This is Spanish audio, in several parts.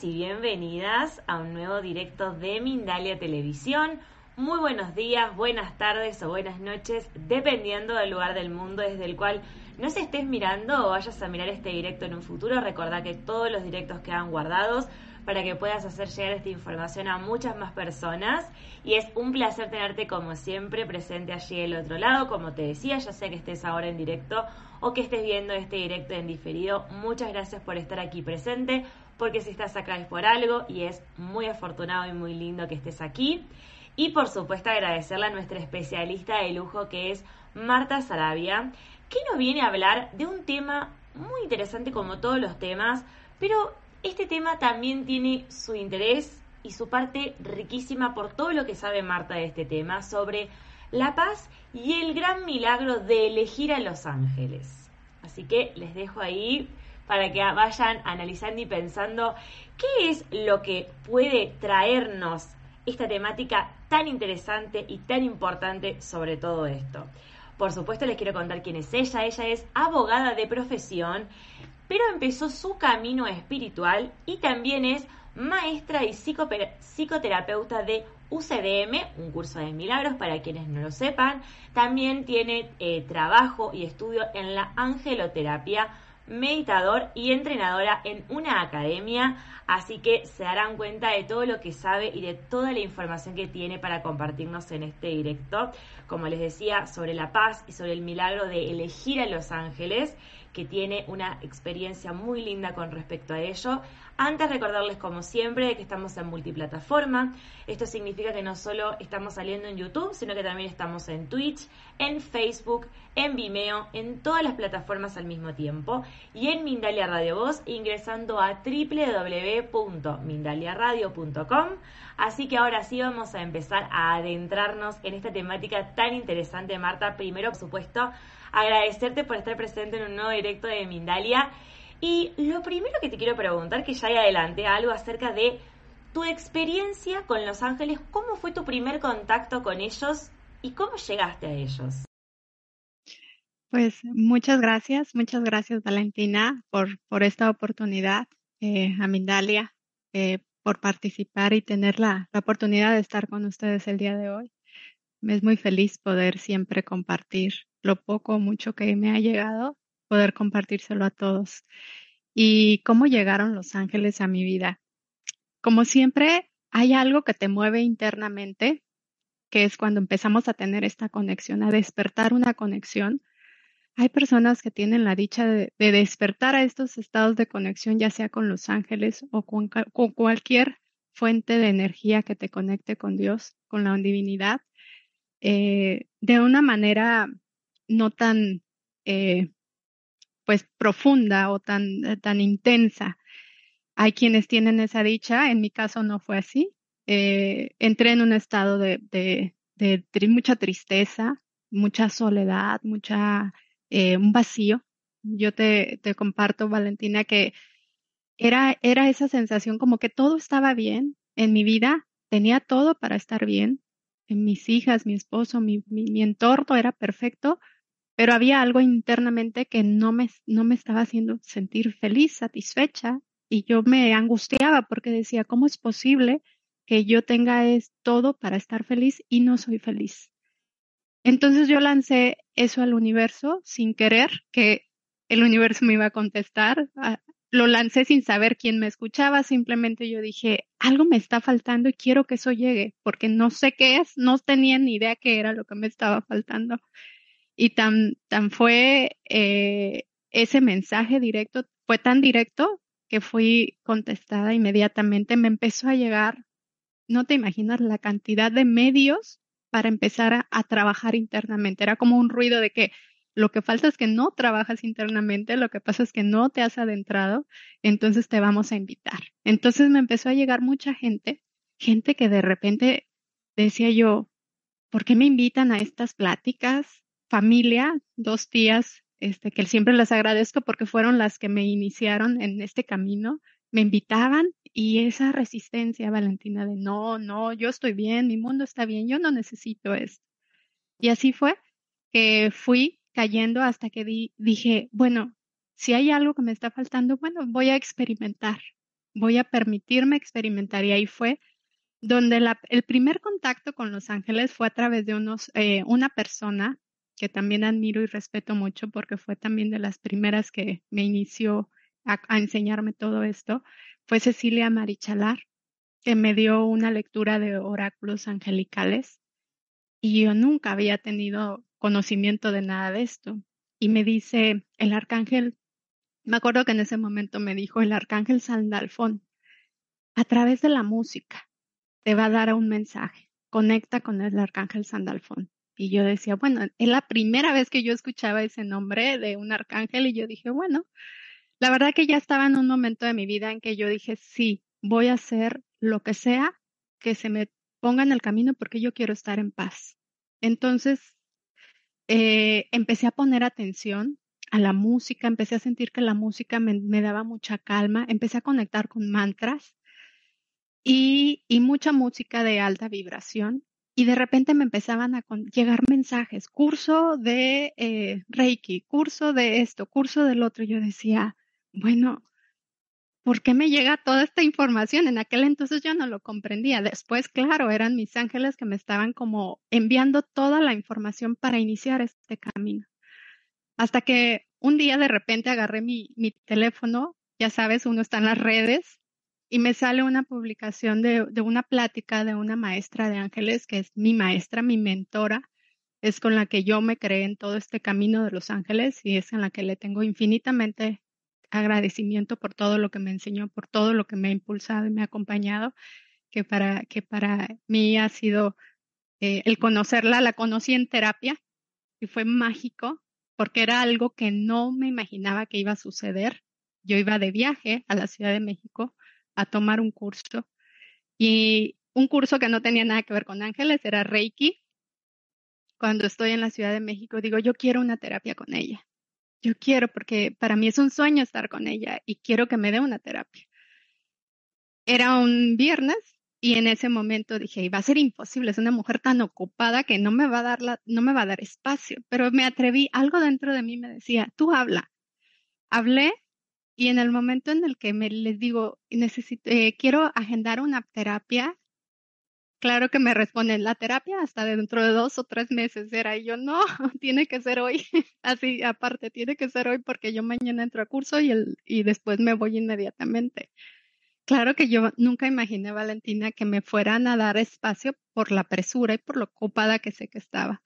Y bienvenidas a un nuevo directo de Mindalia Televisión. Muy buenos días, buenas tardes o buenas noches, dependiendo del lugar del mundo desde el cual no se estés mirando o vayas a mirar este directo en un futuro. Recordá que todos los directos quedan guardados para que puedas hacer llegar esta información a muchas más personas. Y es un placer tenerte como siempre presente allí del otro lado. Como te decía, ya sea que estés ahora en directo o que estés viendo este directo en diferido, muchas gracias por estar aquí presente, porque si estás acá es por algo y es muy afortunado y muy lindo que estés aquí. Y por supuesto agradecerle a nuestra especialista de lujo que es Marta Sarabia, que nos viene a hablar de un tema muy interesante como todos los temas, pero este tema también tiene su interés y su parte riquísima por todo lo que sabe Marta de este tema sobre la paz y el gran milagro de elegir a los ángeles. Así que les dejo ahí para que vayan analizando y pensando qué es lo que puede traernos esta temática tan interesante y tan importante sobre todo esto. Por supuesto les quiero contar quién es ella. Ella es abogada de profesión pero empezó su camino espiritual y también es maestra y psicoterapeuta de UCDM, un curso de milagros para quienes no lo sepan. También tiene eh, trabajo y estudio en la angeloterapia, meditador y entrenadora en una academia, así que se darán cuenta de todo lo que sabe y de toda la información que tiene para compartirnos en este directo, como les decía, sobre la paz y sobre el milagro de elegir a los ángeles que tiene una experiencia muy linda con respecto a ello. Antes recordarles como siempre que estamos en multiplataforma. Esto significa que no solo estamos saliendo en YouTube, sino que también estamos en Twitch, en Facebook, en Vimeo, en todas las plataformas al mismo tiempo y en Mindalia Radio ingresando a www.mindaliaradio.com. Así que ahora sí vamos a empezar a adentrarnos en esta temática tan interesante, Marta. Primero, por supuesto, agradecerte por estar presente en un nuevo directo de Mindalia. Y lo primero que te quiero preguntar, que ya hay adelante, algo acerca de tu experiencia con Los Ángeles, ¿cómo fue tu primer contacto con ellos y cómo llegaste a ellos? Pues muchas gracias, muchas gracias Valentina por, por esta oportunidad, eh, a Mindalia, eh, por participar y tener la, la oportunidad de estar con ustedes el día de hoy. Me es muy feliz poder siempre compartir lo poco o mucho que me ha llegado, poder compartírselo a todos. Y cómo llegaron los ángeles a mi vida. Como siempre, hay algo que te mueve internamente, que es cuando empezamos a tener esta conexión, a despertar una conexión. Hay personas que tienen la dicha de, despertar a estos estados de conexión, ya sea con los ángeles o con, cualquier fuente de energía que te conecte con Dios, con la divinidad. Eh, de una manera no tan eh, pues profunda o tan, eh, tan intensa. Hay quienes tienen esa dicha, en mi caso no fue así. entré en un estado de, de, mucha tristeza, mucha soledad, mucha un vacío. Yo te, te comparto, Valentina, que era, era esa sensación como que todo estaba bien en mi vida, tenía todo para estar bien, mis hijas, mi esposo, mi, mi, entorno era perfecto, pero había algo internamente que no me, no me estaba haciendo sentir feliz, satisfecha, y yo me angustiaba porque decía, ¿cómo es posible que yo tenga es todo para estar feliz y no soy feliz? Entonces yo lancé eso al universo sin querer que el universo me iba a contestar. Ah, lo lancé sin saber quién me escuchaba, simplemente yo dije, algo me está faltando y quiero que eso llegue, porque no sé qué es, no tenía ni idea qué era lo que me estaba faltando. Y tan, tan fue eh, ese mensaje directo, fue tan directo que fui contestada inmediatamente, me empezó a llegar, no te imaginas la cantidad de medios para empezar a trabajar internamente, era como un ruido de que lo que falta es que no trabajas internamente, lo que pasa es que no te has adentrado, entonces te vamos a invitar. Entonces me empezó a llegar mucha gente, gente que de repente decía yo, ¿por qué me invitan a estas pláticas? Familia, dos tías, este, que siempre les agradezco porque fueron las que me iniciaron en este camino, me invitaban y esa resistencia, Valentina, de no, no, yo estoy bien, mi mundo está bien, yo no necesito esto. Y así fue que fui cayendo hasta que dije, bueno, si hay algo que me está faltando, bueno, voy a experimentar. voy a permitirme experimentar y ahí fue donde el primer contacto con los ángeles fue a través de unos, eh, una persona que también admiro y respeto mucho porque fue también de las primeras que me inició a, enseñarme todo esto, fue Cecilia Marichalar, que me dio una lectura de oráculos angelicales y yo nunca había tenido conocimiento de nada de esto. Y me dice el arcángel, me acuerdo que en ese momento me dijo el arcángel Sandalfón, a través de la música te va a dar un mensaje, conecta con el arcángel Sandalfón. Y yo decía, bueno, es la primera vez que yo escuchaba ese nombre de un arcángel y yo dije, bueno, la verdad que ya estaba en un momento de mi vida en que yo dije, sí, voy a hacer lo que sea que se me ponga en el camino porque yo quiero estar en paz. Entonces, eh, empecé a poner atención a la música, empecé a sentir que la música me, me daba mucha calma, empecé a conectar con mantras y, y mucha música de alta vibración y de repente me empezaban a llegar mensajes, curso de eh, Reiki, curso de esto, curso del otro. Yo decía, bueno, ¿por qué me llega toda esta información? En aquel entonces yo no lo comprendía. Después, claro, eran mis ángeles que me estaban como enviando toda la información para iniciar este camino. Hasta que un día de repente agarré mi, mi teléfono, ya sabes, uno está en las redes y me sale una publicación de, una plática de una maestra de ángeles, que es mi maestra, mi mentora, es con la que yo me creé en todo este camino de los ángeles y es en la que le tengo infinitamente agradecimiento por todo lo que me enseñó, por todo lo que me ha impulsado y me ha acompañado, que para, que para mí ha sido eh, el conocerla, la conocí en terapia y fue mágico porque era algo que no me imaginaba que iba a suceder. Yo iba de viaje a la Ciudad de México a tomar un curso. Y un curso que no tenía nada que ver con ángeles, era Reiki. Cuando estoy en la Ciudad de México, digo, yo quiero una terapia con ella. Yo quiero, porque para mí es un sueño estar con ella y quiero que me dé una terapia. Era un viernes y en ese momento dije, va a ser imposible, es una mujer tan ocupada que no me va a dar no me va a dar espacio, pero me atreví, algo dentro de mí me decía, tú habla. Hablé y en el momento en el que me les digo, necesito, eh, quiero agendar una terapia, claro que me responden, la terapia hasta dentro de dos o tres meses era. Y yo, no, tiene que ser hoy. Así, aparte, tiene que ser hoy porque yo mañana entro a curso y, el, y después me voy inmediatamente. Claro que yo nunca imaginé, Valentina, que me fueran a dar espacio por la presura y por lo ocupada que sé que estaba.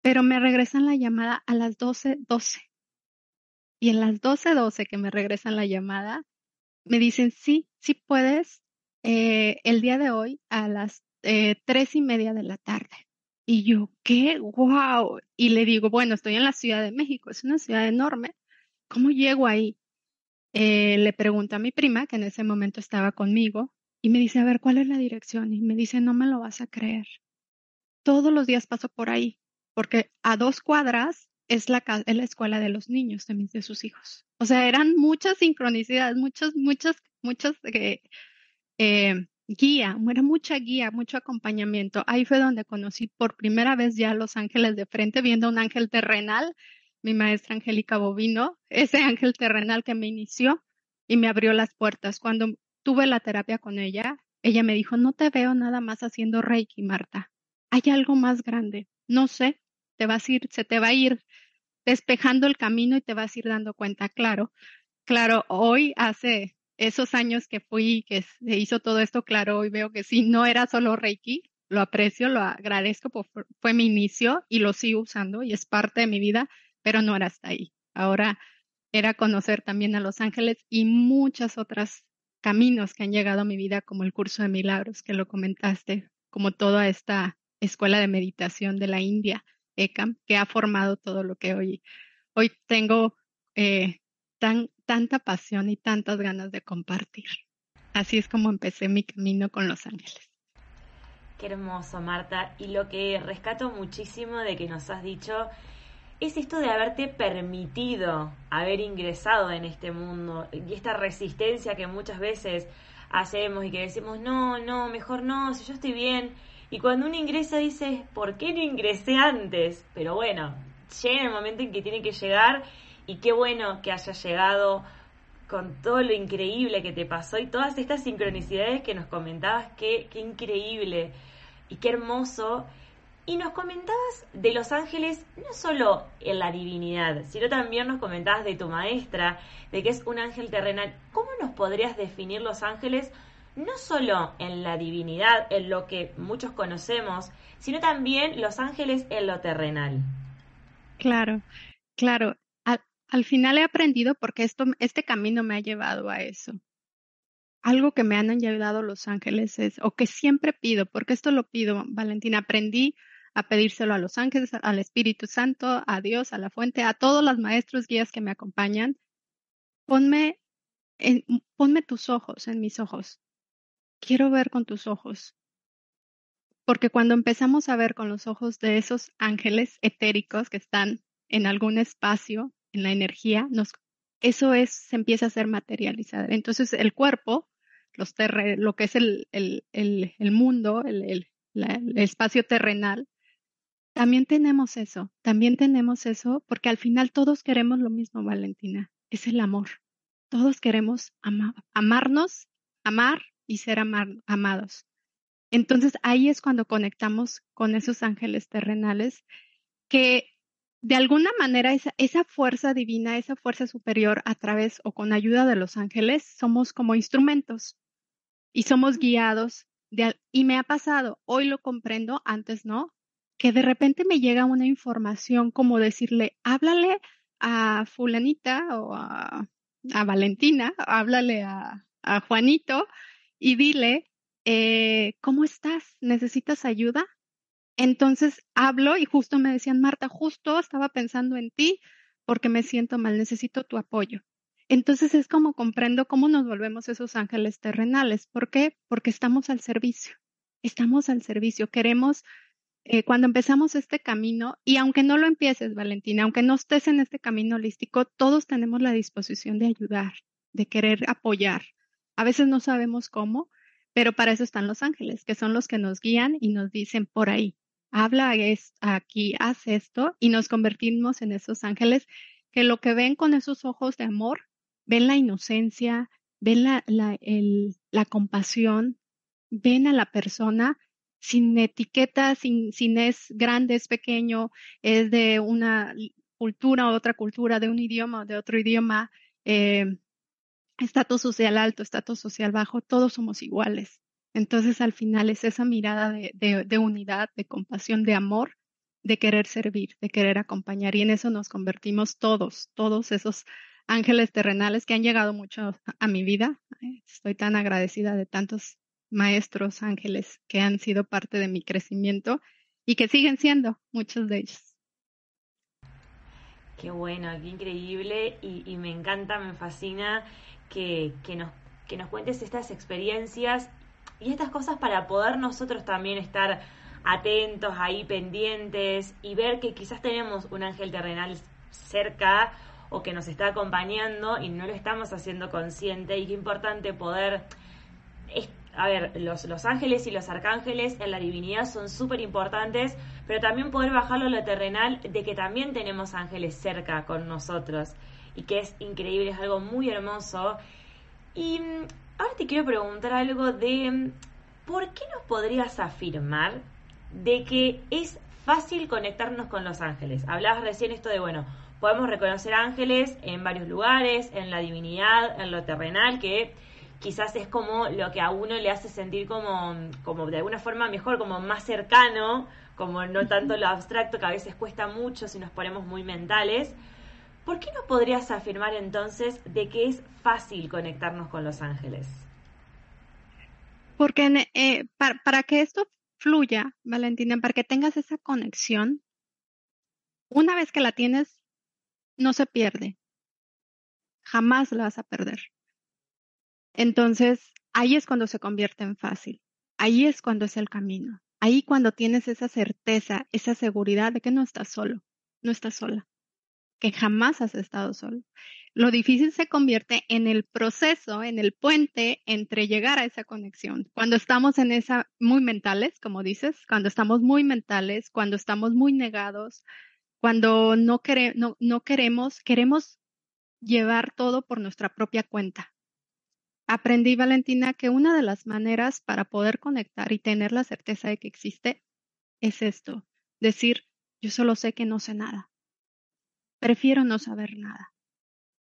Pero me regresan la llamada a las 12, 12 y en las 12:12 que me regresan la llamada, me dicen, sí, sí puedes eh, el día de hoy a las eh, tres y media de la tarde. Y yo, ¿qué? ¡Wow! Y le digo, bueno, estoy en la Ciudad de México, es una ciudad enorme. ¿Cómo llego ahí? Eh, le pregunto a mi prima, que en ese momento estaba conmigo, y me dice, a ver, ¿cuál es la dirección? Y me dice, no me lo vas a creer. Todos los días paso por ahí, porque a dos cuadras es la, es la escuela de los niños, mis, de sus hijos. O sea, eran muchas sincronicidades, muchas, muchas, muchas eh, guía, era mucha guía, mucho acompañamiento. Ahí fue donde conocí por primera vez ya los ángeles de frente, viendo un ángel terrenal, mi maestra Angélica Bovino, ese ángel terrenal que me inició y me abrió las puertas. Cuando tuve la terapia con ella, ella me dijo, no te veo nada más haciendo Reiki, Marta. Hay algo más grande. No sé, te vas a ir, se te va a ir despejando el camino y te vas a ir dando cuenta, claro. Claro, hoy hace esos años que fui, que se hizo todo esto, claro, hoy veo que sí, no era solo Reiki, lo aprecio, lo agradezco, fue mi inicio y lo sigo usando y es parte de mi vida, pero no era hasta ahí. Ahora era conocer también a los ángeles y muchas otras caminos que han llegado a mi vida, como el curso de milagros que lo comentaste, como toda esta escuela de meditación de la India, ECAM, que ha formado todo lo que hoy, hoy tengo eh, tan, tanta pasión y tantas ganas de compartir. Así es como empecé mi camino con Los Ángeles. Qué hermoso, Marta. Y lo que rescato muchísimo de que nos has dicho es esto de haberte permitido haber ingresado en este mundo y esta resistencia que muchas veces hacemos y que decimos, no, no, mejor no, si yo estoy bien. Y cuando uno ingresa dice, ¿por qué no ingresé antes? Pero bueno, llega el momento en que tiene que llegar y qué bueno que haya llegado con todo lo increíble que te pasó y todas estas sincronicidades que nos comentabas, qué, qué increíble y qué hermoso. Y nos comentabas de los ángeles no solo en la divinidad, sino también nos comentabas de tu maestra, de que es un ángel terrenal. ¿Cómo nos podrías definir los ángeles no solo en la divinidad, en lo que muchos conocemos, sino también los ángeles en lo terrenal? Claro, claro. Al, final he aprendido porque esto, este camino me ha llevado a eso. Algo que me han ayudado los ángeles es, o que siempre pido, porque esto lo pido, Valentina, aprendí a pedírselo a los ángeles, al Espíritu Santo, a Dios, a la fuente, a todos los maestros guías que me acompañan. Ponme, en, ponme tus ojos en mis ojos. Quiero ver con tus ojos. Porque cuando empezamos a ver con los ojos de esos ángeles etéricos que están en algún espacio, en la energía, eso es, se empieza a ser materializado. Entonces el cuerpo, los lo que es el, el, el, el mundo, el, el espacio terrenal, también tenemos eso, también tenemos eso, porque al final todos queremos lo mismo, Valentina, es el amor. Todos queremos amarnos, amar y ser amados. Entonces ahí es cuando conectamos con esos ángeles terrenales que de alguna manera esa, esa, fuerza divina, esa fuerza superior a través o con ayuda de los ángeles, somos como instrumentos y somos guiados. De, y me ha pasado, hoy lo comprendo, antes no, que de repente me llega una información como decirle, háblale a fulanita o a, Valentina, háblale a, Juanito y dile, eh, ¿cómo estás? ¿Necesitas ayuda? Entonces hablo y justo me decían, Marta, justo estaba pensando en ti porque me siento mal, necesito tu apoyo. Entonces es como comprendo cómo nos volvemos esos ángeles terrenales. ¿Por qué? Porque estamos al servicio. Estamos al servicio. Queremos eh, cuando empezamos este camino, y aunque no lo empieces, Valentina, aunque no estés en este camino holístico, todos tenemos la disposición de ayudar, de querer apoyar. A veces no sabemos cómo, pero para eso están los ángeles, que son los que nos guían y nos dicen por ahí, habla aquí, haz esto, y nos convertimos en esos ángeles que lo que ven con esos ojos de amor, ven la inocencia, ven la, la compasión, ven a la persona sin etiquetas, sin, sin es grande, es pequeño, es de una cultura o otra cultura, de un idioma o de otro idioma, eh, estatus social alto, estatus social bajo, todos somos iguales. Entonces al final es esa mirada de, unidad, de compasión, de amor, de querer servir, de querer acompañar. Y en eso nos convertimos todos, todos esos ángeles terrenales que han llegado mucho a mi vida. Estoy tan agradecida de tantos maestros ángeles que han sido parte de mi crecimiento y que siguen siendo muchos de ellos. Qué bueno, qué increíble y, me encanta, me fascina que, nos, que nos cuentes estas experiencias y estas cosas para poder nosotros también estar atentos ahí, pendientes y ver que quizás tenemos un ángel terrenal cerca o que nos está acompañando y no lo estamos haciendo consciente y qué importante poder a ver, los, los ángeles y los arcángeles en la divinidad son súper importantes, pero también poder bajarlo a lo terrenal de que también tenemos ángeles cerca con nosotros y que es increíble, es algo muy hermoso. Y mm, ahora te quiero preguntar algo de, mm, ¿por qué nos podrías afirmar de que es fácil conectarnos con los ángeles? Hablabas recién esto de, bueno, podemos reconocer ángeles en varios lugares, en la divinidad, en lo terrenal, que quizás es como lo que a uno le hace sentir como, como de alguna forma mejor, como más cercano, como no tanto lo abstracto que a veces cuesta mucho si nos ponemos muy mentales. ¿Por qué no podrías afirmar entonces de que es fácil conectarnos con los ángeles? Porque eh, para, para que esto fluya, Valentina, para que tengas esa conexión, una vez que la tienes, no se pierde. Jamás la vas a perder. Entonces, ahí es cuando se convierte en fácil. Ahí es cuando es el camino. Ahí cuando tienes esa certeza, esa seguridad de que no estás solo, no estás sola, que jamás has estado solo. Lo difícil se convierte en el proceso, en el puente entre llegar a esa conexión. Cuando estamos en esa, muy mentales, como dices, cuando estamos muy mentales, cuando estamos muy negados, cuando no, queremos, queremos llevar todo por nuestra propia cuenta. Aprendí, Valentina, que una de las maneras para poder conectar y tener la certeza de que existe es esto, decir, yo solo sé que no sé nada. Prefiero no saber nada.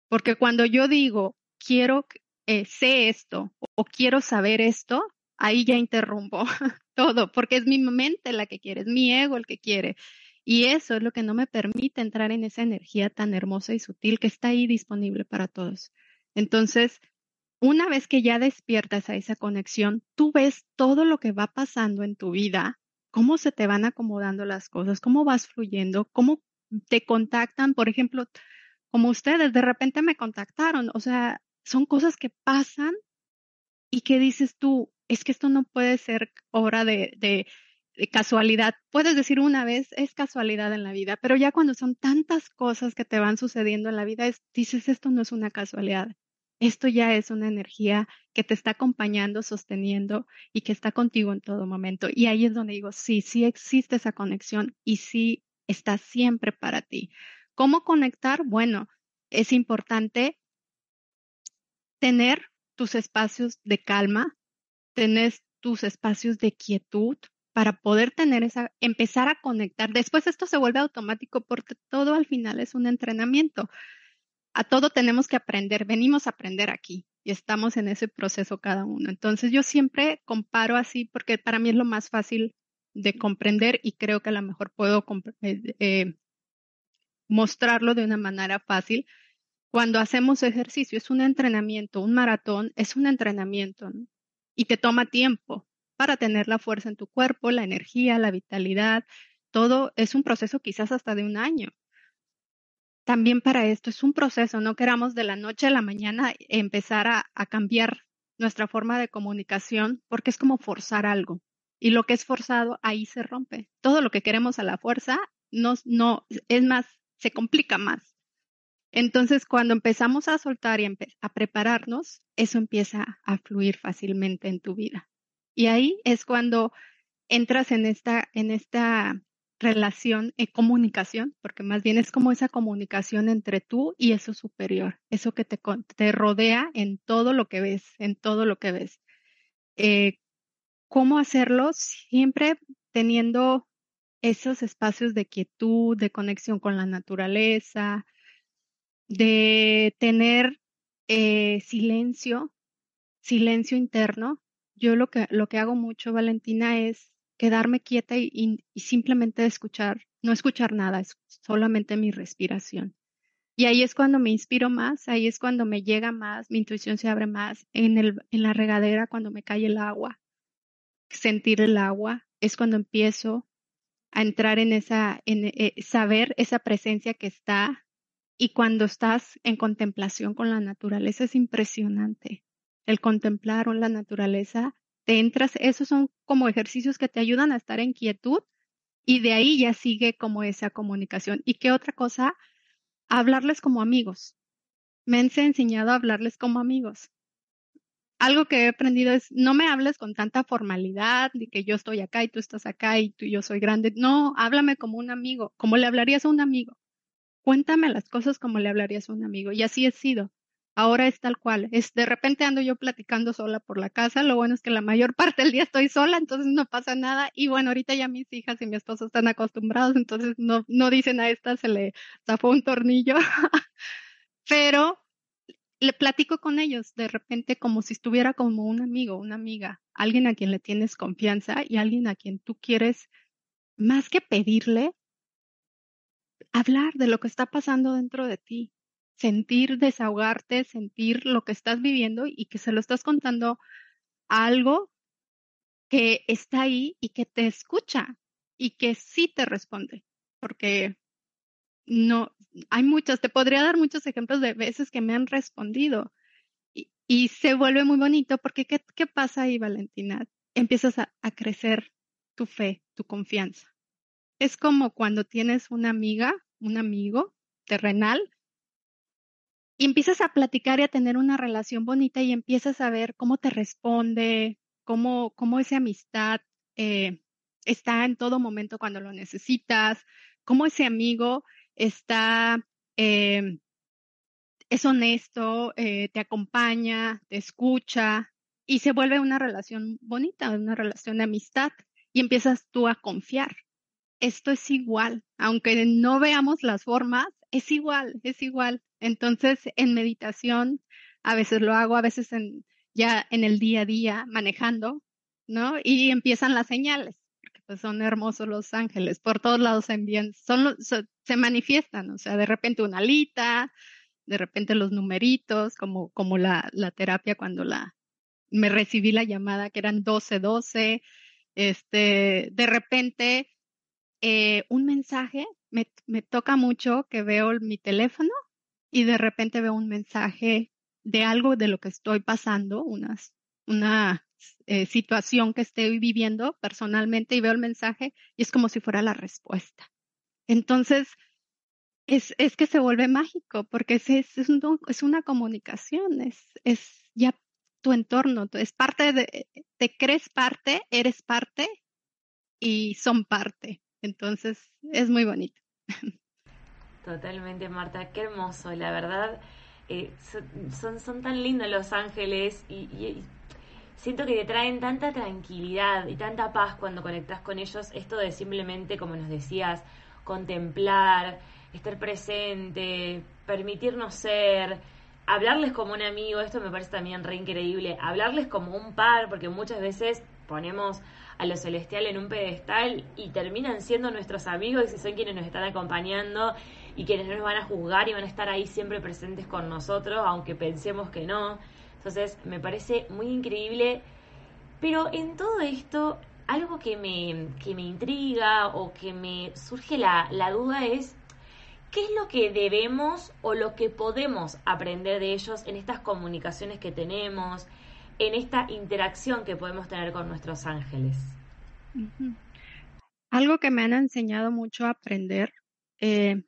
Porque cuando yo digo, quiero, eh, sé esto o quiero saber esto, ahí ya interrumpo todo, porque es mi mente la que quiere, es mi ego el que quiere. Y eso es lo que no me permite entrar en esa energía tan hermosa y sutil que está ahí disponible para todos. Entonces, una vez que ya despiertas a esa conexión, tú ves todo lo que va pasando en tu vida, cómo se te van acomodando las cosas, cómo vas fluyendo, cómo te contactan, por ejemplo, como ustedes de repente me contactaron, o sea, son cosas que pasan y que dices tú, es que esto no puede ser obra de, casualidad. Puedes decir una vez, es casualidad en la vida, pero ya cuando son tantas cosas que te van sucediendo en la vida, dices, esto no es una casualidad. Esto ya es una energía que te está acompañando, sosteniendo y que está contigo en todo momento. Y ahí es donde digo, sí, sí existe esa conexión y sí está siempre para ti. ¿Cómo conectar? Bueno, es importante tener tus espacios de calma, tener tus espacios de quietud para poder tener esa, empezar a conectar. Después esto se vuelve automático porque todo al final es un entrenamiento. A todo tenemos que aprender, venimos a aprender aquí y estamos en ese proceso cada uno. Entonces yo siempre comparo así porque para mí es lo más fácil de comprender y creo que a lo mejor puedo eh, eh, mostrarlo de una manera fácil cuando hacemos ejercicio, es un entrenamiento, un maratón es un entrenamiento y te toma tiempo para tener la fuerza en tu cuerpo, la energía, la vitalidad, todo es un proceso quizás hasta de un año. También para esto es un proceso, no queramos de la noche a la mañana empezar a cambiar nuestra forma de comunicación porque es como forzar algo. Y lo que es forzado, ahí se rompe. Todo lo que queremos a la fuerza, no, no, es más, se complica más. Entonces, cuando empezamos a soltar y a prepararnos, eso empieza a fluir fácilmente en tu vida. Y ahí es cuando entras en esta, en esta relación, en comunicación, porque más bien es como esa comunicación entre tú y eso superior, eso que te, te rodea en todo lo que ves, en todo lo que ves. Eh, ¿Cómo hacerlo? Siempre teniendo esos espacios de quietud, de conexión con la naturaleza, de tener eh, silencio, silencio interno. Yo lo que, lo que hago mucho, Valentina, es quedarme quieta y, simplemente escuchar, no escuchar nada, es solamente mi respiración. Y ahí es cuando me inspiro más, ahí es cuando me llega más, mi intuición se abre más. En, el, en la regadera, cuando me cae el agua, sentir el agua, es cuando empiezo a entrar en esa, en eh, saber esa presencia que está y cuando estás en contemplación con la naturaleza es impresionante. El contemplar la naturaleza, te entras, esos son como ejercicios que te ayudan a estar en quietud y de ahí ya sigue como esa comunicación. ¿Y qué otra cosa? Hablarles como amigos. Me han enseñado a hablarles como amigos. Algo que he aprendido es no me hables con tanta formalidad, de que yo estoy acá y tú estás acá y tú y yo soy grande. No, háblame como un amigo, como le hablarías a un amigo cuéntame las cosas como le hablarías a un amigo. Y así he sido. Ahora es tal cual. Es de repente ando yo platicando sola por la casa. Lo bueno es que la mayor parte del día estoy sola, entonces no pasa nada. Y bueno, ahorita ya mis hijas y mi esposo están acostumbrados, entonces no, no dicen a esta se le zafó un tornillo. Pero le platico con ellos de repente como si estuviera como un amigo, una amiga, alguien a quien le tienes confianza y alguien a quien tú quieres más que pedirle, hablar de lo que está pasando dentro de ti, sentir, desahogarte, sentir lo que estás viviendo y que se lo estás contando a algo que está ahí y que te escucha y que sí te responde, porque no, hay muchos, te podría dar muchos ejemplos de veces que me han respondido y, se vuelve muy bonito porque ¿qué, qué pasa ahí, Valentina? Empiezas a, a crecer tu fe, tu confianza. Es como cuando tienes una amiga, un amigo terrenal, y empiezas a platicar y a tener una relación bonita y empiezas a ver cómo te responde, cómo, cómo esa amistad eh, está en todo momento cuando lo necesitas, cómo ese amigo está, eh, es honesto, eh, te acompaña, te escucha y se vuelve una relación bonita, una relación de amistad y empiezas tú a confiar. Esto es igual, aunque no veamos las formas, es igual, es igual. Entonces, en meditación, a veces lo hago, a veces en, ya en el día a día, manejando, ¿no? Y empiezan las señales, pues son hermosos los ángeles, por todos lados se envían, son, se manifiestan, o sea, de repente una alita, de repente los numeritos, como, como la, la terapia cuando la, me recibí la llamada que eran 12, 12, este, de repente eh, un mensaje, me, me toca mucho que veo mi teléfono y de repente veo un mensaje de algo de lo que estoy pasando, unas, una eh, situación que estoy viviendo personalmente y veo el mensaje y es como si fuera la respuesta. Entonces, es, es que se vuelve mágico porque es, es, una comunicación, es, es ya tu entorno, es parte de, te crees parte, eres parte y son parte. Entonces, es muy bonito. Totalmente, Marta, qué hermoso, la verdad. Eh, son, son tan lindos los ángeles y, siento que te traen tanta tranquilidad y tanta paz cuando conectas con ellos. Esto de simplemente, como nos decías, contemplar, estar presente, permitirnos ser, hablarles como un amigo, esto me parece también re increíble, hablarles como un par, porque muchas veces ponemos a lo celestial en un pedestal y terminan siendo nuestros amigos y son quienes nos están acompañando y quienes no nos van a juzgar y van a estar ahí siempre presentes con nosotros, aunque pensemos que no. Entonces, me parece muy increíble. Pero en todo esto, algo que me, que me intriga o que me surge la, la duda es ¿Qué es lo que debemos o lo que podemos aprender de ellos en estas comunicaciones que tenemos, en esta interacción que podemos tener con nuestros ángeles? Algo que me han enseñado mucho a aprender, eh,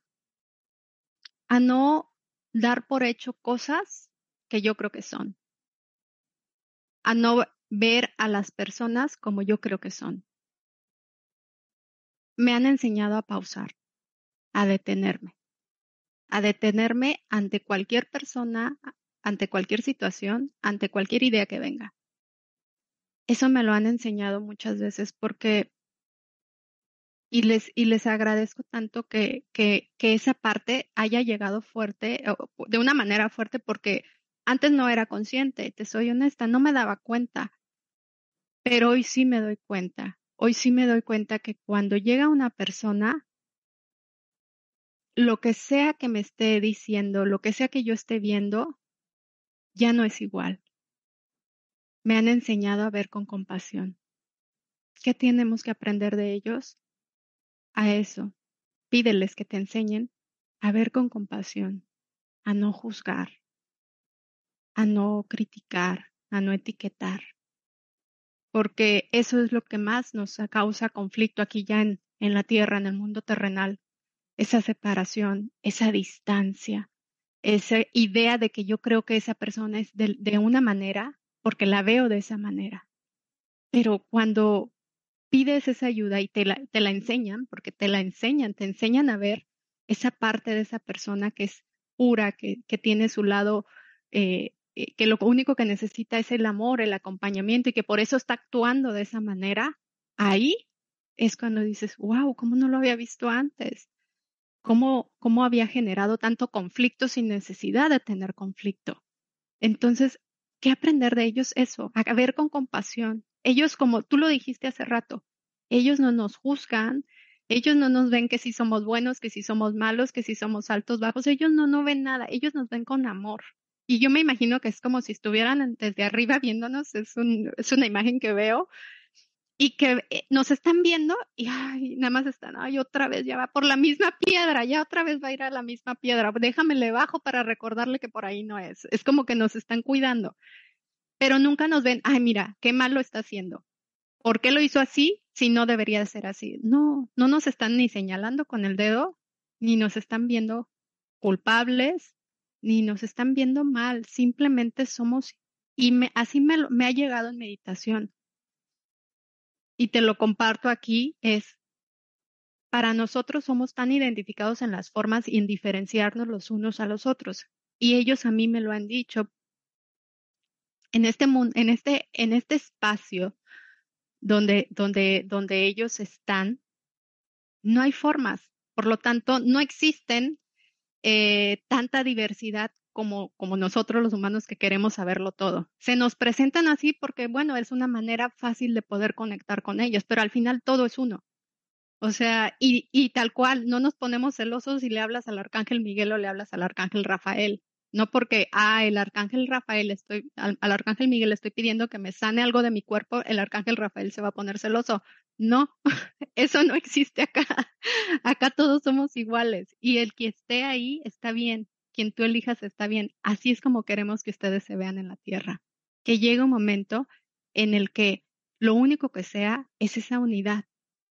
a no dar por hecho cosas que yo creo que son, a no ver a las personas como yo creo que son. Me han enseñado a pausar a detenerme, a detenerme ante cualquier persona, ante cualquier situación, ante cualquier idea que venga. Eso me lo han enseñado muchas veces porque y les, y les agradezco tanto que, que, que esa parte haya llegado fuerte, de una manera fuerte, porque antes no era consciente, te soy honesta, no me daba cuenta, pero hoy sí me doy cuenta. Hoy sí me doy cuenta que cuando llega una persona, lo que sea que me esté diciendo, lo que sea que yo esté viendo, ya no es igual. Me han enseñado a ver con compasión. ¿Qué tenemos que aprender de ellos? A eso. Pídeles que te enseñen a ver con compasión, a no juzgar, a no criticar, a no etiquetar. Porque eso es lo que más nos causa conflicto aquí ya en, en la tierra, en el mundo terrenal esa separación, esa distancia, esa idea de que yo creo que esa persona es de, una manera porque la veo de esa manera. Pero cuando pides esa ayuda y te la, te la enseñan, porque te la enseñan, te enseñan a ver esa parte de esa persona que es pura, que, que tiene su lado, eh, que lo único que necesita es el amor, el acompañamiento y que por eso está actuando de esa manera, ahí es cuando dices, wow, ¿cómo no lo había visto antes? cómo, cómo había generado tanto conflicto sin necesidad de tener conflicto. Entonces, ¿qué aprender de ellos? Eso, a ver con compasión. Ellos, como tú lo dijiste hace rato, ellos no nos juzgan, ellos no nos ven que si somos buenos, que si somos malos, que si somos altos, bajos, ellos no, no ven nada, ellos nos ven con amor. Y yo me imagino que es como si estuvieran desde arriba viéndonos, es, es una imagen que veo, y que eh, nos están viendo y nada más están, ay, otra vez ya va por la misma piedra, ya otra vez va a ir a la misma piedra, déjame le bajo para recordarle que por ahí no es. Es como que nos están cuidando, pero nunca nos ven, ay, mira, qué mal lo está haciendo. ¿Por qué lo hizo así si no debería ser así? No, no nos están ni señalando con el dedo, ni nos están viendo culpables, ni nos están viendo mal, simplemente somos, y me, así me, ha llegado en meditación y te lo comparto aquí, es, para nosotros somos tan identificados en las formas y en diferenciarnos los unos a los otros. y ellos a mí me lo han dicho. En este en este, en este espacio donde, donde, donde ellos están, no hay formas. Por lo tanto, no existen eh, tanta diversidad como, como nosotros los humanos que queremos saberlo todo. Se nos presentan así porque, bueno, es una manera fácil de poder conectar con ellos, pero al final todo es uno. O sea, y, y tal cual, no nos ponemos celosos si le hablas al arcángel Miguel o le hablas al arcángel Rafael. No porque, ah, el arcángel Rafael, estoy, al, arcángel Miguel estoy pidiendo que me sane algo de mi cuerpo, el arcángel Rafael se va a poner celoso. No, eso no existe acá. Acá todos somos iguales y el que esté ahí está bien, quien tú elijas está bien. Así es como queremos que ustedes se vean en la tierra. Que llegue un momento en el que lo único que sea es esa unidad,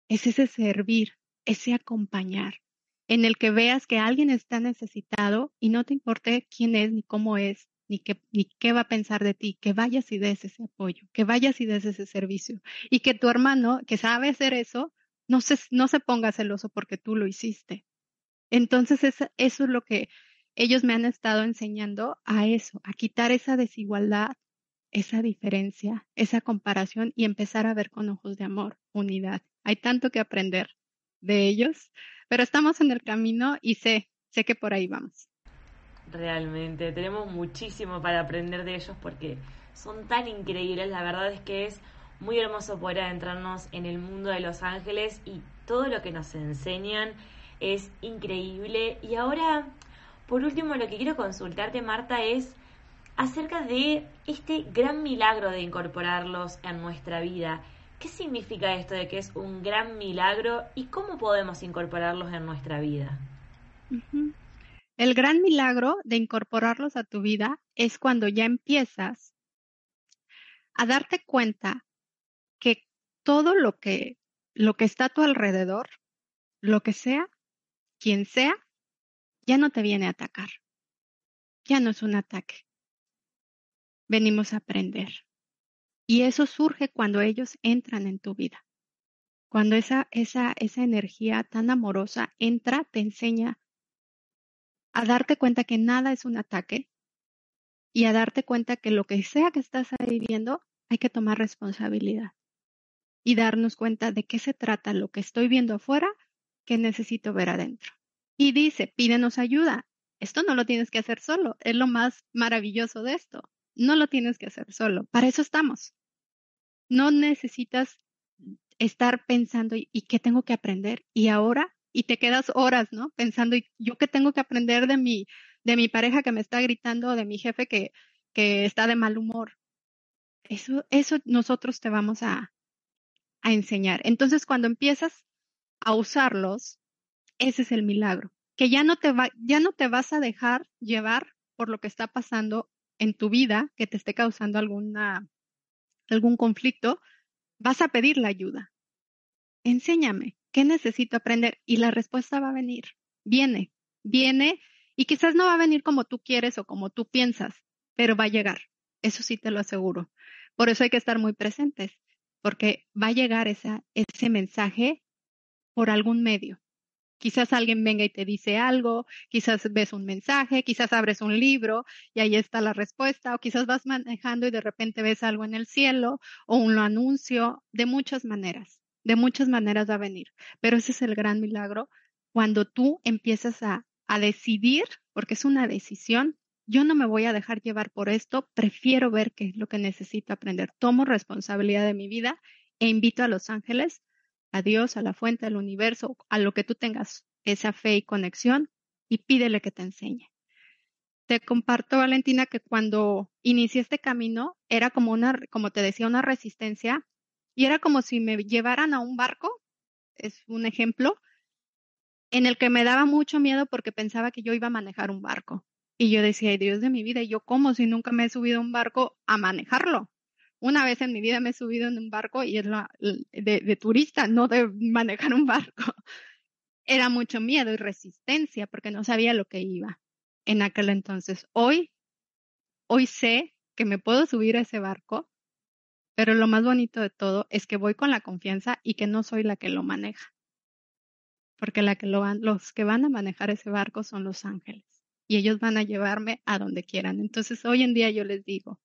es ese servir, ese acompañar, en el que veas que alguien está necesitado y no te importe quién es, ni cómo es, ni qué, ni qué va a pensar de ti, que vayas y des ese apoyo, que vayas y des ese servicio. Y que tu hermano, que sabe hacer eso, no se, no se ponga celoso porque tú lo hiciste. Entonces, eso, es lo que ellos me han estado enseñando a eso, a quitar esa desigualdad, esa diferencia, esa comparación y empezar a ver con ojos de amor, unidad. Hay tanto que aprender de ellos, pero estamos en el camino y sé, sé que por ahí vamos. Realmente, tenemos muchísimo para aprender de ellos porque son tan increíbles, la verdad es que es muy hermoso poder adentrarnos en el mundo de los ángeles y todo lo que nos enseñan es increíble. Y ahora, por último, lo que quiero consultarte, Marta, es acerca de este gran milagro de incorporarlos en nuestra vida. ¿Qué significa esto de que es un gran milagro y cómo podemos incorporarlos en nuestra vida? El gran milagro de incorporarlos a tu vida es cuando ya empiezas a darte cuenta que todo lo que, lo que está a tu alrededor, lo que sea, quien sea, ya no te viene a atacar. Ya no es un ataque. Venimos a aprender. Y eso surge cuando ellos entran en tu vida. Cuando esa, esa, esa energía tan amorosa entra, te enseña a darte cuenta que nada es un ataque y a darte cuenta que lo que sea que estás ahí viendo, hay que tomar responsabilidad y darnos cuenta de qué se trata lo que estoy viendo afuera que necesito ver adentro. Y dice, pídenos ayuda. Esto no lo tienes que hacer solo. Es lo más maravilloso de esto. No lo tienes que hacer solo. Para eso estamos. No necesitas estar pensando, ¿y qué tengo que aprender? Y ahora, y te quedas horas, ¿no? Pensando, ¿y yo qué tengo que aprender de mi, de mi pareja que me está gritando, de mi jefe que, que está de mal humor? Eso, eso nosotros te vamos a, a enseñar. Entonces, cuando empiezas a usarlos, ese es el milagro, que ya no te va, ya no te vas a dejar llevar por lo que está pasando en tu vida que te esté causando alguna algún conflicto, vas a pedir la ayuda. Enséñame, ¿qué necesito aprender? Y la respuesta va a venir. Viene, viene y quizás no va a venir como tú quieres o como tú piensas, pero va a llegar. Eso sí te lo aseguro. Por eso hay que estar muy presentes porque va a llegar ese mensaje por algún medio. Quizás alguien venga y te dice algo, quizás ves un mensaje, quizás abres un libro y ahí está la respuesta, o quizás vas manejando y de repente ves algo en el cielo o un anuncio, de muchas maneras, de muchas maneras va a venir. Pero ese es el gran milagro cuando tú empiezas a, a decidir, porque es una decisión, yo no me voy a dejar llevar por esto, prefiero ver qué es lo que necesito aprender. Tomo responsabilidad de mi vida e invito a los ángeles, a Dios, a la fuente, al universo, a lo que tú tengas esa fe y conexión y pídele que te enseñe. Te comparto, Valentina, que cuando inicié este camino era como una, como te decía, una resistencia y era como si me llevaran a un barco, es un ejemplo, en el que me daba mucho miedo porque pensaba que yo iba a manejar un barco. Y yo decía, ay Dios de mi vida, ¿y yo cómo si nunca me he subido a un barco a manejarlo? Una vez en mi vida me he subido en un barco y es de, de turista, no de manejar un barco. Era mucho miedo y resistencia porque no sabía lo que iba en aquel entonces. Hoy, hoy sé que me puedo subir a ese barco, pero lo más bonito de todo es que voy con la confianza y que no soy la que lo maneja. Porque lo van, los que van a manejar ese barco son los ángeles y ellos van a llevarme a donde quieran. Entonces, hoy en día yo les digo,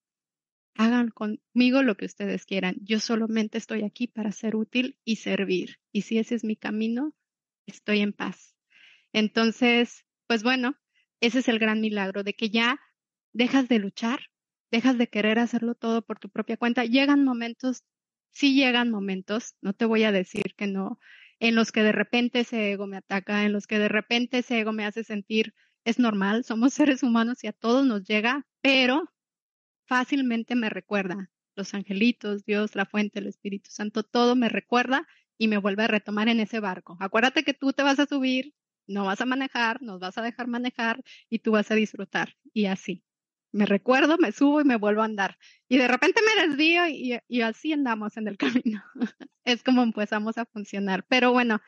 hagan conmigo lo que ustedes quieran. Yo solamente estoy aquí para ser útil y servir. Y si ese es mi camino, estoy en paz. Entonces, pues bueno, ese es el gran milagro de que ya dejas de luchar, dejas de querer hacerlo todo por tu propia cuenta. Llegan momentos, sí llegan momentos, no te voy a decir que no, en los que de repente ese ego me ataca, en los que de repente ese ego me hace sentir, es normal, somos seres humanos y a todos nos llega, pero fácilmente me recuerda. Los angelitos, Dios, la fuente, el Espíritu Santo, todo me recuerda y me vuelve a retomar en ese barco. Acuérdate que tú te vas a subir, no vas a manejar, nos vas a dejar manejar y tú vas a disfrutar. Y así. Me recuerdo, me subo y me vuelvo a andar. Y de repente me desvío y, y así andamos en el camino. es como empezamos a funcionar. Pero bueno,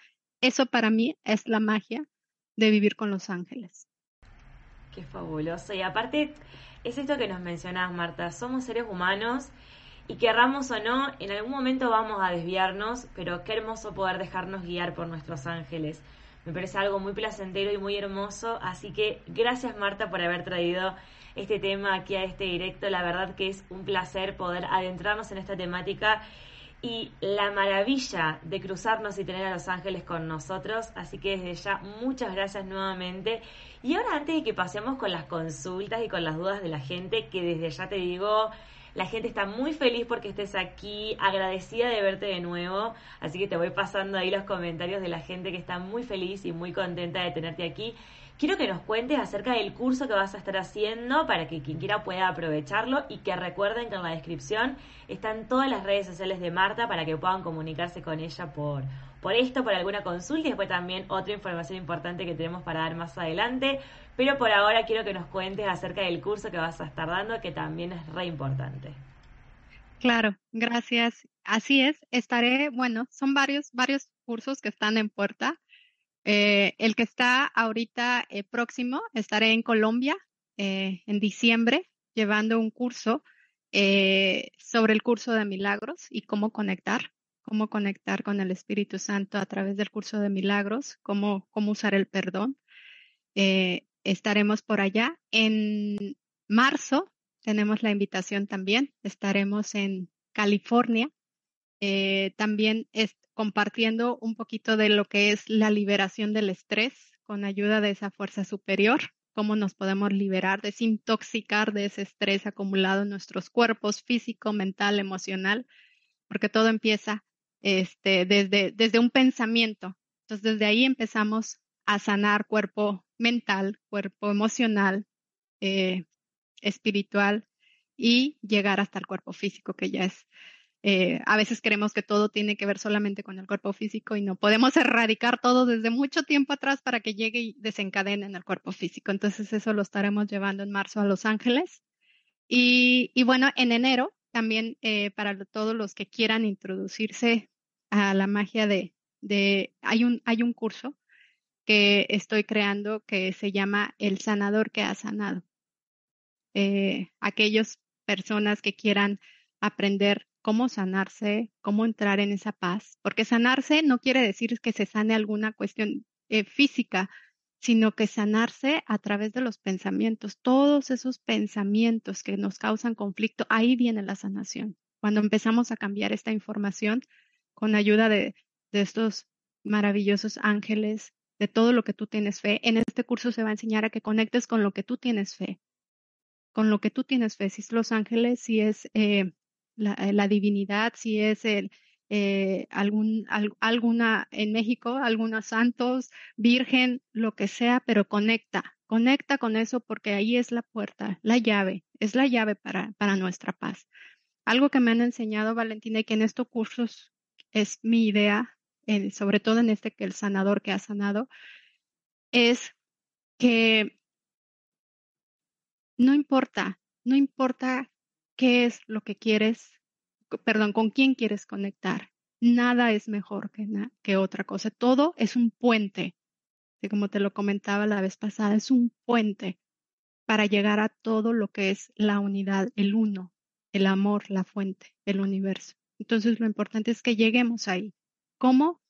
eso para mí es la magia de vivir con los ángeles. Qué fabuloso. Y aparte, es esto que nos mencionás, Marta. Somos seres humanos y querramos o no, en algún momento vamos a desviarnos, pero qué hermoso poder dejarnos guiar por nuestros ángeles. Me parece algo muy placentero y muy hermoso. Así que gracias, Marta, por haber traído este tema aquí a este directo. La verdad que es un placer poder adentrarnos en esta temática y la maravilla de cruzarnos y tener a los ángeles con nosotros. Así que desde ya muchas gracias nuevamente. Y ahora antes de que pasemos con las consultas y con las dudas de la gente, que desde ya te digo, la gente está muy feliz porque estés aquí, agradecida de verte de nuevo. Así que te voy pasando ahí los comentarios de la gente que está muy feliz y muy contenta de tenerte aquí. Quiero que nos cuentes acerca del curso que vas a estar haciendo para que quien quiera pueda aprovecharlo y que recuerden que en la descripción están todas las redes sociales de Marta para que puedan comunicarse con ella por, por esto, por alguna consulta y después también otra información importante que tenemos para dar más adelante. Pero por ahora quiero que nos cuentes acerca del curso que vas a estar dando, que también es re importante. Claro, gracias. Así es, estaré, bueno, son varios, varios cursos que están en puerta. Eh, el que está ahorita eh, próximo, estaré en Colombia eh, en diciembre llevando un curso sobre el curso de milagros y cómo conectar, cómo conectar con el Espíritu Santo a través del curso de milagros, cómo, cómo usar el perdón. estaremos por allá. En marzo tenemos la invitación también. Estaremos en California. también compartiendo un poquito de lo que es la liberación del estrés con ayuda de esa fuerza superior, cómo nos podemos liberar, desintoxicar de ese estrés acumulado en nuestros cuerpos físico, mental, emocional, porque todo empieza este, desde, desde un pensamiento. Entonces, desde ahí empezamos a sanar cuerpo mental, cuerpo emocional, eh, espiritual y llegar hasta el cuerpo físico, que ya es eh, a veces creemos que todo tiene que ver solamente con el cuerpo físico y no podemos erradicar todo desde mucho tiempo atrás para que llegue y desencadene en el cuerpo físico. Entonces eso lo estaremos llevando en marzo a Los Ángeles. Y, bueno, en enero también eh, para todos los que quieran introducirse a la magia de, de hay, un, hay un curso que estoy creando que se llama El sanador que ha sanado. Eh, aquellas personas que quieran aprender cómo sanarse, cómo entrar en esa paz, porque sanarse no quiere decir que se sane alguna cuestión eh, física, sino que sanarse a través de los pensamientos, todos esos pensamientos que nos causan conflicto, ahí viene la sanación. Cuando empezamos a cambiar esta información con ayuda de, estos maravillosos ángeles, de todo lo que tú tienes fe, en este curso se va a enseñar a que conectes con lo que tú tienes fe, con lo que tú tienes fe, si es los ángeles, si es eh, eh, la, divinidad, si es el, eh, algún, alguna, en México, algunos santos, virgen, lo que sea, pero conecta, conecta con eso porque ahí es la puerta, la llave, es la llave para, para nuestra paz. Algo que me han enseñado, Valentina, y que en estos cursos es mi idea, sobre todo en este que el sanador que ha sanado, es que no importa, no importa qué es lo que quieres, perdón, con quién quieres conectar. Nada es mejor que, que otra cosa. Todo es un puente. Como te lo comentaba la vez pasada, es un puente para llegar a todo lo que es la unidad, el uno, el amor, la fuente, el universo. Entonces lo importante es que lleguemos ahí. ¿Cómo?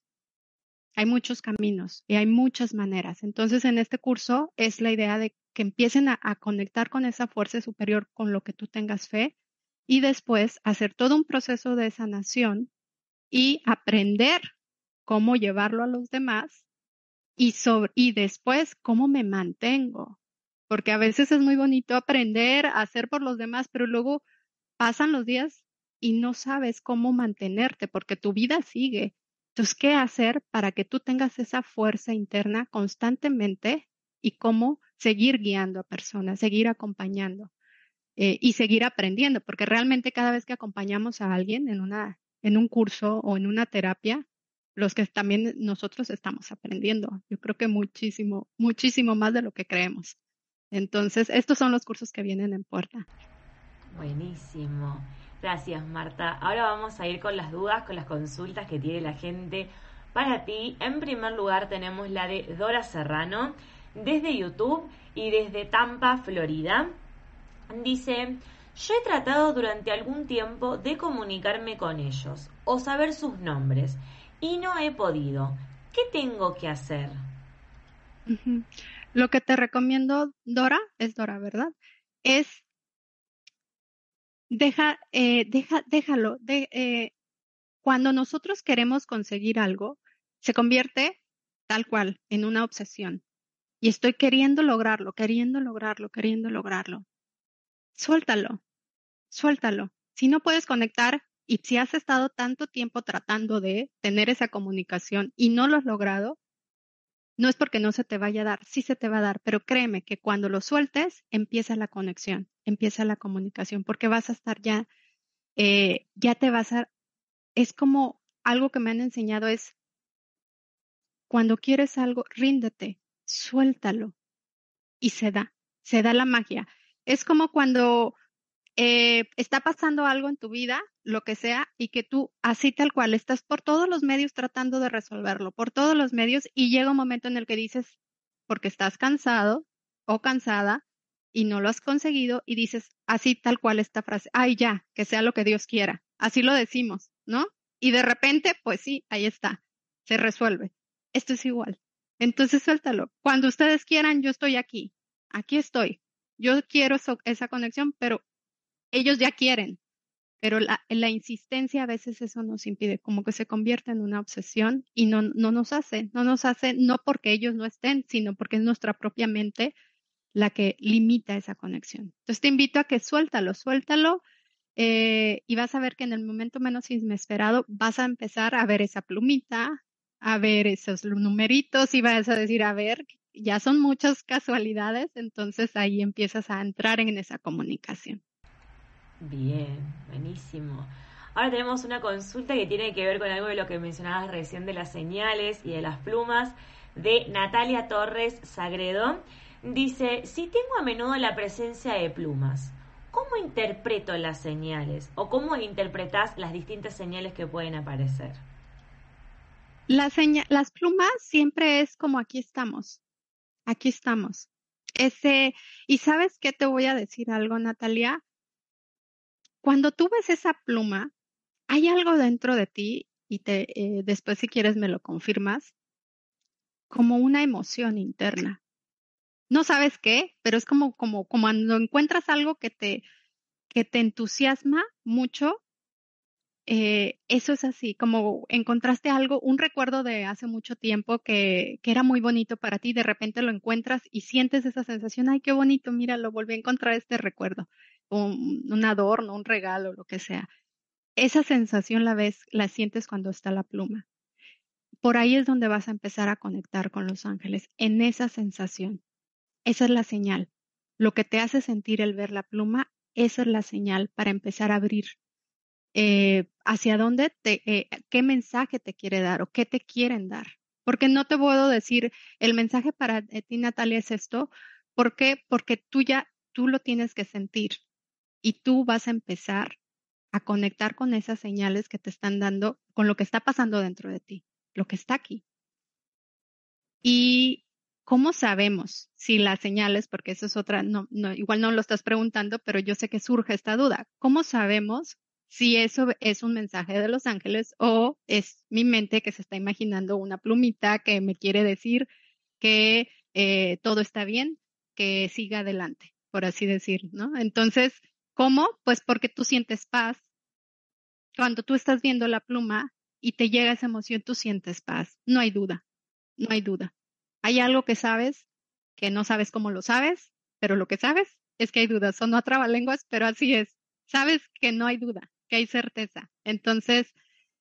Hay muchos caminos y hay muchas maneras. Entonces en este curso es la idea de que empiecen a, conectar con esa fuerza superior con lo que tú tengas fe y después hacer todo un proceso de sanación y aprender cómo llevarlo a los demás y, sobre, y después cómo me mantengo. Porque a veces es muy bonito aprender a hacer por los demás, pero luego pasan los días y no sabes cómo mantenerte porque tu vida sigue. Entonces, ¿qué hacer para que tú tengas esa fuerza interna constantemente y cómo seguir guiando a personas, seguir acompañando eh, y seguir aprendiendo? Porque realmente cada vez que acompañamos a alguien en, una, en un curso o en una terapia, los que también nosotros estamos aprendiendo. Yo creo que muchísimo, muchísimo más de lo que creemos. Entonces, estos son los cursos que vienen en puerta. Buenísimo. Gracias, Marta. Ahora vamos a ir con las dudas, con las consultas que tiene la gente para ti. En primer lugar tenemos la de Dora Serrano desde YouTube y desde Tampa, Florida. Dice, yo he tratado durante algún tiempo de comunicarme con ellos o saber sus nombres y no he podido. ¿Qué tengo que hacer? Lo que te recomiendo, Dora, es Dora, ¿verdad? Es deja, eh, deja, déjalo. De, eh, cuando nosotros queremos conseguir algo, se convierte tal cual en una obsesión. Y estoy queriendo lograrlo, queriendo lograrlo, queriendo lograrlo. Suéltalo, suéltalo. Si no puedes conectar y si has estado tanto tiempo tratando de tener esa comunicación y no lo has logrado, no es porque no se te vaya a dar, sí se te va a dar, pero créeme que cuando lo sueltes, empieza la conexión, empieza la comunicación, porque vas a estar ya, eh, ya te vas a, es como algo que me han enseñado es, cuando quieres algo, ríndete, suéltalo y se da, se da la magia. Es como cuando eh, está pasando algo en tu vida, lo que sea, y que tú así tal cual estás por todos los medios tratando de resolverlo, por todos los medios, y llega un momento en el que dices, porque estás cansado o cansada y no lo has conseguido, y dices así tal cual esta frase, ay ya, que sea lo que Dios quiera. Así lo decimos, ¿no? Y de repente, pues sí, ahí está, se resuelve. Esto es igual. Entonces suéltalo. Cuando ustedes quieran, yo estoy aquí. Aquí estoy. Yo quiero esa conexión, pero ellos ya quieren, pero la, insistencia a veces eso nos impide, como que se convierte en una obsesión y no, no nos hace, no nos hace, no porque ellos no estén, sino porque es nuestra propia mente la que limita esa conexión. Entonces te invito a que suéltalo, suéltalo eh, y vas a ver que en el momento menos inesperado vas a empezar a ver esa plumita, a ver esos numeritos y vas a decir, a ver, ya son muchas casualidades, entonces ahí empiezas a entrar en esa comunicación. Bien, buenísimo. Ahora tenemos una consulta que tiene que ver con algo de lo que mencionabas recién de las señales y de las plumas de Natalia Torres Sagredo. Dice, si tengo a menudo la presencia de plumas, ¿cómo interpreto las señales o cómo interpretas las distintas señales que pueden aparecer? La las plumas siempre es como aquí estamos, aquí estamos. Ese, y sabes qué te voy a decir algo, Natalia, cuando tú ves esa pluma, hay algo dentro de ti y te, eh, después si quieres me lo confirmas, como una emoción interna. No sabes qué, pero es como, como, como cuando encuentras algo que te, que te entusiasma mucho, eh, eso es así, como encontraste algo, un recuerdo de hace mucho tiempo que, que, era muy bonito para ti, de repente lo encuentras y sientes esa sensación, ay, qué bonito, mira, lo volví a encontrar este recuerdo un, un adorno, un regalo, lo que sea. Esa sensación la ves, la sientes cuando está la pluma. Por ahí es donde vas a empezar a conectar con los ángeles, en esa sensación. Esa es la señal. Lo que te hace sentir el ver la pluma, esa es la señal para empezar a abrir eh, hacia dónde te, eh, qué mensaje te quiere dar o qué te quieren dar. Porque no te puedo decir, el mensaje para ti, Natalia, es esto. ¿Por qué? Porque tú ya, tú lo tienes que sentir y tú vas a empezar a conectar con esas señales que te están dando, con lo que está pasando dentro de ti, lo que está aquí. Y ¿cómo sabemos si las señales, porque eso es otra, no, no, igual no lo estás preguntando, pero yo sé que surge esta duda, ¿cómo sabemos si eso es un mensaje de los ángeles o es mi mente que se está imaginando una plumita que me quiere decir que eh, todo está bien? que siga adelante, por así decir, ¿no? Entonces, ¿cómo? Pues porque tú sientes paz. Cuando tú estás viendo la pluma y te llega esa emoción, tú sientes paz. No hay duda, no hay duda. Hay algo que sabes, que no sabes cómo lo sabes, pero lo que sabes es que hay dudas. Son no lenguas, pero así es. Sabes que no hay duda, que hay certeza. Entonces,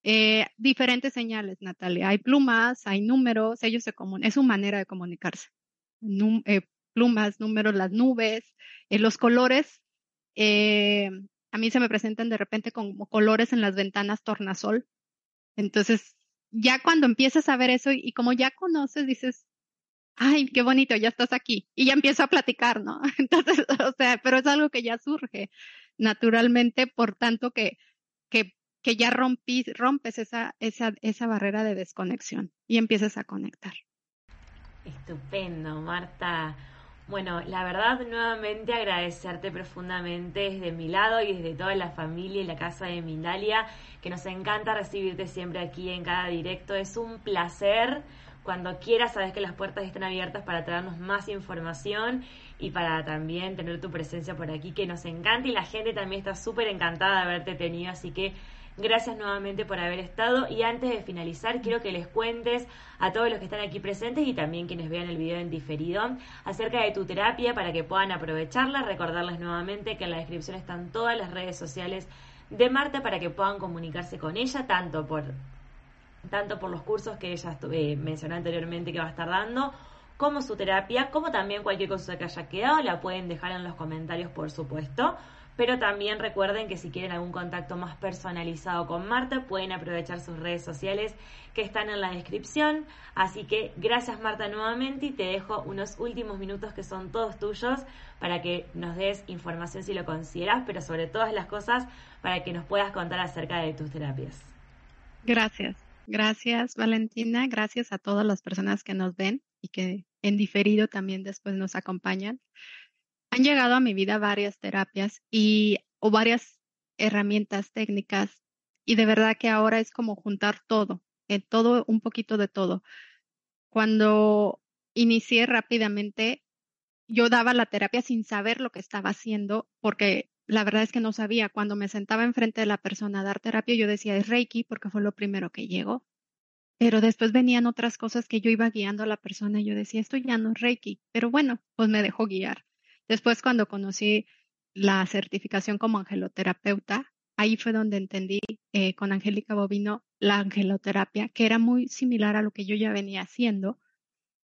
eh, diferentes señales, Natalia. Hay plumas, hay números, ellos se comunican, es su manera de comunicarse. Eh, plumas, números, las nubes, eh, los colores. a mí se me presentan de repente como colores en las ventanas tornasol. Entonces, ya cuando empiezas a ver eso y, como ya conoces, dices, ay, qué bonito, ya estás aquí. Y ya empiezo a platicar, ¿no? Entonces, o sea, pero es algo que ya surge naturalmente, por tanto que, que que ya rompes esa, esa, esa barrera de desconexión y empiezas a conectar. Estupendo, Marta. Bueno, la verdad, nuevamente agradecerte profundamente desde mi lado y desde toda la familia y la casa de Mindalia, que nos encanta recibirte siempre aquí en cada directo. Es un placer. Cuando quieras, sabes que las puertas están abiertas para traernos más información y para también tener tu presencia por aquí, que nos encanta y la gente también está súper encantada de haberte tenido. Así que Gracias nuevamente por haber estado y antes de finalizar quiero que les cuentes a todos los que están aquí presentes y también quienes vean el video en diferido acerca de tu terapia para que puedan aprovecharla. Recordarles nuevamente que en la descripción están todas las redes sociales de Marta para que puedan comunicarse con ella tanto por tanto por los cursos que ella eh, mencionó anteriormente que va a estar dando como su terapia, como también cualquier cosa que haya quedado, la pueden dejar en los comentarios, por supuesto. Pero también recuerden que si quieren algún contacto más personalizado con Marta, pueden aprovechar sus redes sociales que están en la descripción. Así que gracias Marta nuevamente y te dejo unos últimos minutos que son todos tuyos para que nos des información si lo consideras, pero sobre todas las cosas para que nos puedas contar acerca de tus terapias. Gracias. Gracias Valentina, gracias a todas las personas que nos ven y que en diferido también después nos acompañan han llegado a mi vida varias terapias y o varias herramientas técnicas y de verdad que ahora es como juntar todo, en todo un poquito de todo. Cuando inicié rápidamente, yo daba la terapia sin saber lo que estaba haciendo porque la verdad es que no sabía. Cuando me sentaba enfrente de la persona a dar terapia, yo decía es Reiki porque fue lo primero que llegó. Pero después venían otras cosas que yo iba guiando a la persona y yo decía, esto ya no es Reiki. Pero bueno, pues me dejó guiar. Después, cuando conocí la certificación como angeloterapeuta, ahí fue donde entendí eh, con Angélica Bovino la angeloterapia, que era muy similar a lo que yo ya venía haciendo,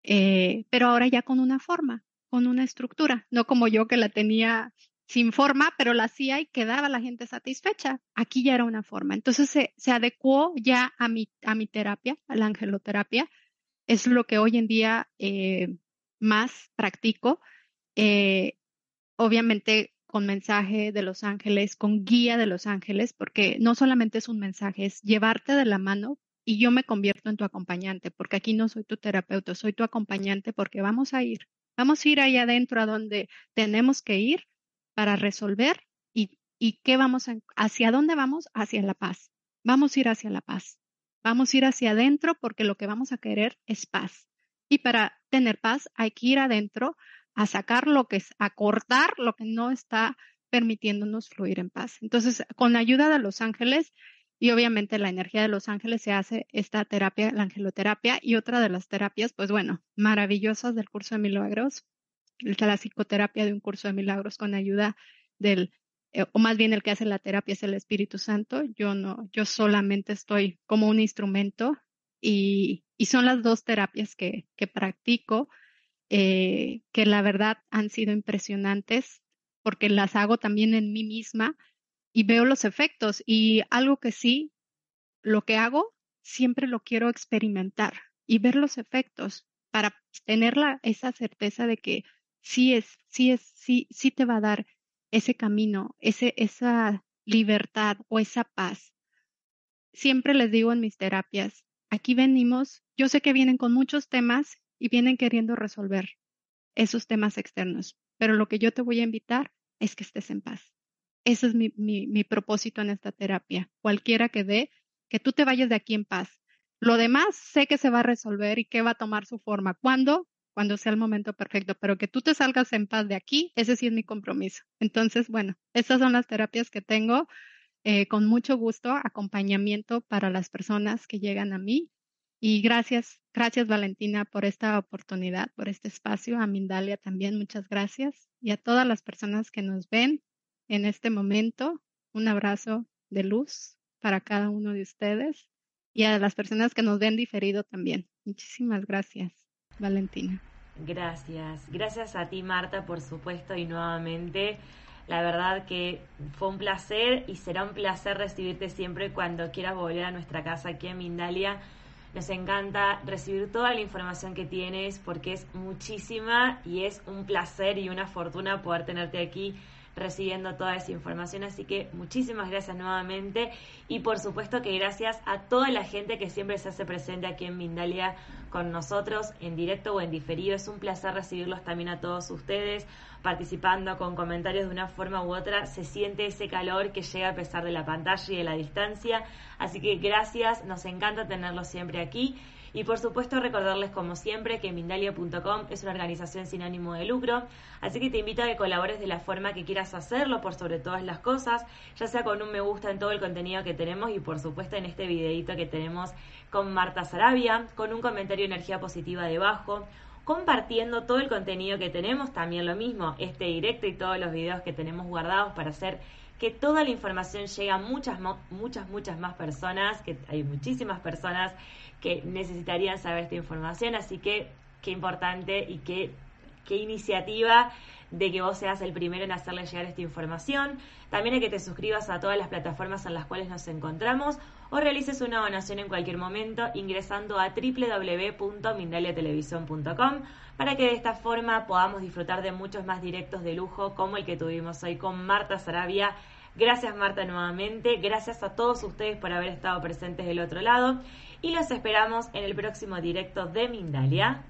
eh, pero ahora ya con una forma, con una estructura, no como yo que la tenía sin forma, pero la hacía y quedaba la gente satisfecha. Aquí ya era una forma. Entonces se, adecuó ya a mi, a mi terapia, a la angeloterapia. Es lo que hoy en día eh, más practico eh, obviamente con mensaje de los ángeles, con guía de los ángeles, porque no solamente es un mensaje, es llevarte de la mano y yo me convierto en tu acompañante, porque aquí no soy tu terapeuta, soy tu acompañante porque vamos a ir, vamos a ir ahí adentro a donde tenemos que ir para resolver y, y qué vamos a, hacia dónde vamos, hacia la paz. Vamos a ir hacia la paz. Vamos a ir hacia adentro porque lo que vamos a querer es paz. Y para tener paz hay que ir adentro a sacar lo que es, a cortar lo que no está permitiéndonos fluir en paz. Entonces, con la ayuda de los ángeles y obviamente la energía de los ángeles se hace esta terapia, la angeloterapia y otra de las terapias, pues bueno, maravillosas del curso de milagros, la psicoterapia de un curso de milagros con ayuda del eh, o más bien el que hace la terapia es el Espíritu Santo. Yo no, yo solamente estoy como un instrumento y, y son las dos terapias que, que practico eh, que la verdad han sido impresionantes porque las hago también en mí misma y veo los efectos. Y algo que sí, lo que hago, siempre lo quiero experimentar y ver los efectos para tener la, esa certeza de que sí es, sí es, sí, sí te va a dar ese camino, ese, esa libertad o esa paz. Siempre les digo en mis terapias, aquí venimos, yo sé que vienen con muchos temas y vienen queriendo resolver esos temas externos. Pero lo que yo te voy a invitar es que estés en paz. Ese es mi, mi, propósito en esta terapia. Cualquiera que dé, que tú te vayas de aquí en paz. Lo demás sé que se va a resolver y que va a tomar su forma. ¿Cuándo? Cuando sea el momento perfecto, pero que tú te salgas en paz de aquí, ese sí es mi compromiso. Entonces, bueno, estas son las terapias que tengo. Eh, con mucho gusto, acompañamiento para las personas que llegan a mí. Y gracias, gracias Valentina por esta oportunidad, por este espacio. A Mindalia también, muchas gracias. Y a todas las personas que nos ven en este momento, un abrazo de luz para cada uno de ustedes y a las personas que nos ven diferido también. Muchísimas gracias, Valentina. Gracias, gracias a ti Marta, por supuesto, y nuevamente. La verdad que fue un placer y será un placer recibirte siempre cuando quieras volver a nuestra casa aquí en Mindalia. Nos encanta recibir toda la información que tienes porque es muchísima y es un placer y una fortuna poder tenerte aquí recibiendo toda esa información. Así que muchísimas gracias nuevamente y por supuesto que gracias a toda la gente que siempre se hace presente aquí en Mindalia con nosotros en directo o en diferido. Es un placer recibirlos también a todos ustedes participando con comentarios de una forma u otra. Se siente ese calor que llega a pesar de la pantalla y de la distancia. Así que gracias, nos encanta tenerlos siempre aquí. Y por supuesto recordarles como siempre que Mindalia.com es una organización sin ánimo de lucro, así que te invito a que colabores de la forma que quieras hacerlo por sobre todas las cosas, ya sea con un me gusta en todo el contenido que tenemos y por supuesto en este videito que tenemos con Marta Sarabia, con un comentario de energía positiva debajo, compartiendo todo el contenido que tenemos, también lo mismo, este directo y todos los videos que tenemos guardados para hacer que toda la información llegue a muchas, muchas, muchas más personas, que hay muchísimas personas que necesitarían saber esta información, así que qué importante y qué, qué iniciativa de que vos seas el primero en hacerle llegar esta información. También hay que te suscribas a todas las plataformas en las cuales nos encontramos o realices una donación en cualquier momento ingresando a www.mindaliatelevisión.com para que de esta forma podamos disfrutar de muchos más directos de lujo como el que tuvimos hoy con Marta Sarabia Gracias Marta nuevamente, gracias a todos ustedes por haber estado presentes del otro lado y los esperamos en el próximo directo de Mindalia.